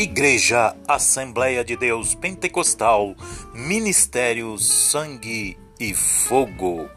Igreja Assembleia de Deus Pentecostal, Ministério Sangue e Fogo.